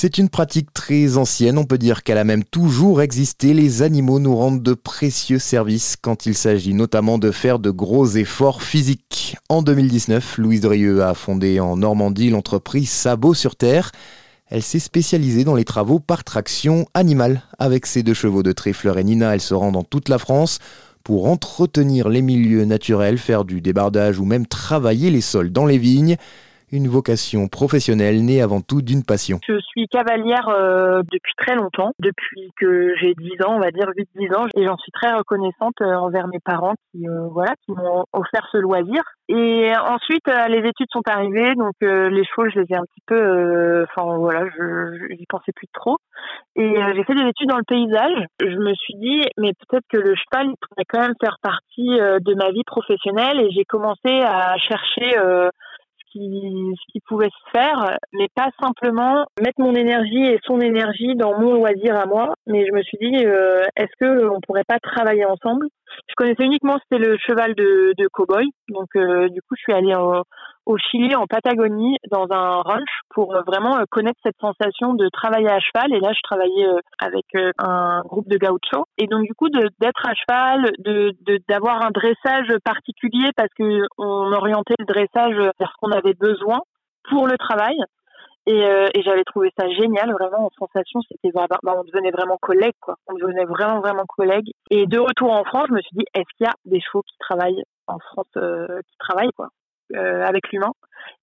C'est une pratique très ancienne, on peut dire qu'elle a même toujours existé. Les animaux nous rendent de précieux services quand il s'agit notamment de faire de gros efforts physiques. En 2019, Louise Drieux a fondé en Normandie l'entreprise Sabot sur Terre. Elle s'est spécialisée dans les travaux par traction animale. Avec ses deux chevaux de trait et Nina, elle se rend dans toute la France pour entretenir les milieux naturels, faire du débardage ou même travailler les sols dans les vignes une vocation professionnelle née avant tout d'une passion. Je suis cavalière euh, depuis très longtemps, depuis que j'ai 10 ans, on va dire 8-10 ans, et j'en suis très reconnaissante euh, envers mes parents qui, euh, voilà, qui m'ont offert ce loisir. Et ensuite, les études sont arrivées, donc les chevaux, je les ai un petit peu, enfin voilà, je n'y pensais plus trop. Et j'ai fait des études dans le paysage. Je me suis dit, mais peut-être que le cheval, pourrait quand même faire partie de ma vie professionnelle. Et j'ai commencé à chercher ce qui pouvait se faire, mais pas simplement mettre mon énergie et son énergie dans mon loisir à moi. Mais je me suis dit, euh, est-ce que on pourrait pas travailler ensemble? Je connaissais uniquement c'était le cheval de, de cowboy, donc euh, du coup je suis allée en, au Chili, en Patagonie, dans un ranch pour euh, vraiment euh, connaître cette sensation de travailler à cheval. Et là, je travaillais euh, avec un groupe de gaucho. Et donc, du coup, d'être à cheval, de d'avoir un dressage particulier parce que on orientait le dressage vers ce qu'on avait besoin pour le travail. Et, j'avais trouvé ça génial, vraiment en sensation, c'était bah, on devenait vraiment collègues, quoi. On devenait vraiment vraiment collègues. Et de retour en France, je me suis dit, est-ce qu'il y a des chevaux qui travaillent en France, qui travaillent, quoi? euh, avec l'humain.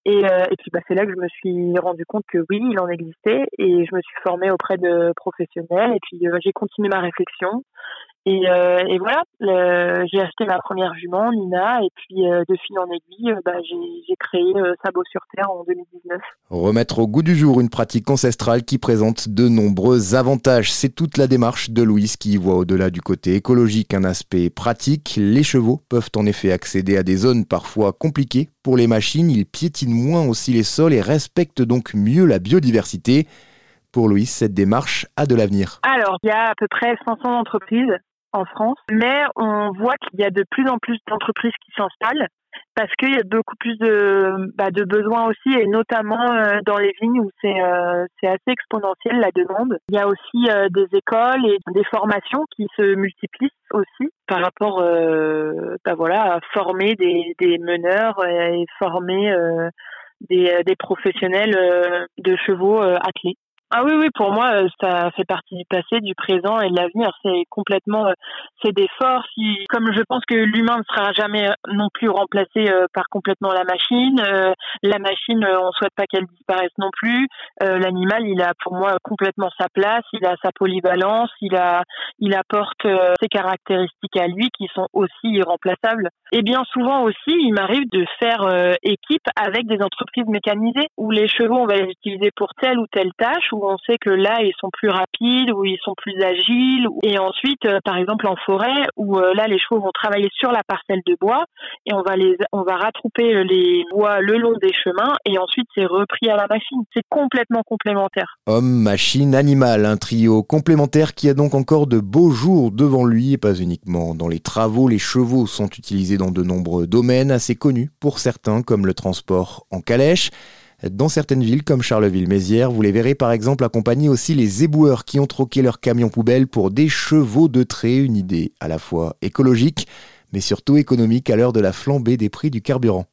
Et, euh, et puis bah, c'est là que je me suis rendu compte que oui, il en existait et je me suis formée auprès de professionnels et puis euh, j'ai continué ma réflexion et, euh, et voilà, j'ai acheté ma première jument, Nina, et puis euh, de fil en aiguille, euh, bah, j'ai créé Sabot sur Terre en 2019. Remettre au goût du jour une pratique ancestrale qui présente de nombreux avantages. C'est toute la démarche de Louise qui voit au-delà du côté écologique un aspect pratique. Les chevaux peuvent en effet accéder à des zones parfois compliquées. Pour les machines, ils piétinent moins aussi les sols et respectent donc mieux la biodiversité. Pour Louise, cette démarche a de l'avenir. Alors, il y a à peu près 500 entreprises en France, mais on voit qu'il y a de plus en plus d'entreprises qui s'installent parce qu'il y a beaucoup plus de, bah, de besoins aussi, et notamment euh, dans les vignes où c'est euh, assez exponentiel la demande. Il y a aussi euh, des écoles et des formations qui se multiplient aussi par rapport bah, voilà, à former des, des meneurs et former des, des professionnels de chevaux athlètes. Ah oui, oui, pour moi, euh, ça fait partie du passé, du présent et de l'avenir. C'est complètement, euh, c'est des forces. Comme je pense que l'humain ne sera jamais euh, non plus remplacé par complètement la machine. La machine, on souhaite pas qu'elle disparaisse non plus. L'animal, il a pour moi complètement sa place. Il a sa polyvalence. Il a, il apporte ses caractéristiques à lui qui sont aussi irremplaçables. Et bien souvent aussi, il m'arrive de faire équipe avec des entreprises mécanisées où les chevaux, on va les utiliser pour telle ou telle tâche on sait que là ils sont plus rapides, où ils sont plus agiles. Et ensuite, euh, par exemple en forêt, où euh, là les chevaux vont travailler sur la parcelle de bois et on va les, on va rattraper les bois le long des chemins et ensuite c'est repris à la machine. C'est complètement complémentaire. Homme, machine, animal, un trio complémentaire qui a donc encore de beaux jours devant lui et pas uniquement dans les travaux. Les chevaux sont utilisés dans de nombreux domaines assez connus pour certains comme le transport en calèche. Dans certaines villes comme Charleville-Mézières, vous les verrez par exemple accompagner aussi les éboueurs qui ont troqué leurs camions poubelles pour des chevaux de trait, une idée à la fois écologique mais surtout économique à l'heure de la flambée des prix du carburant.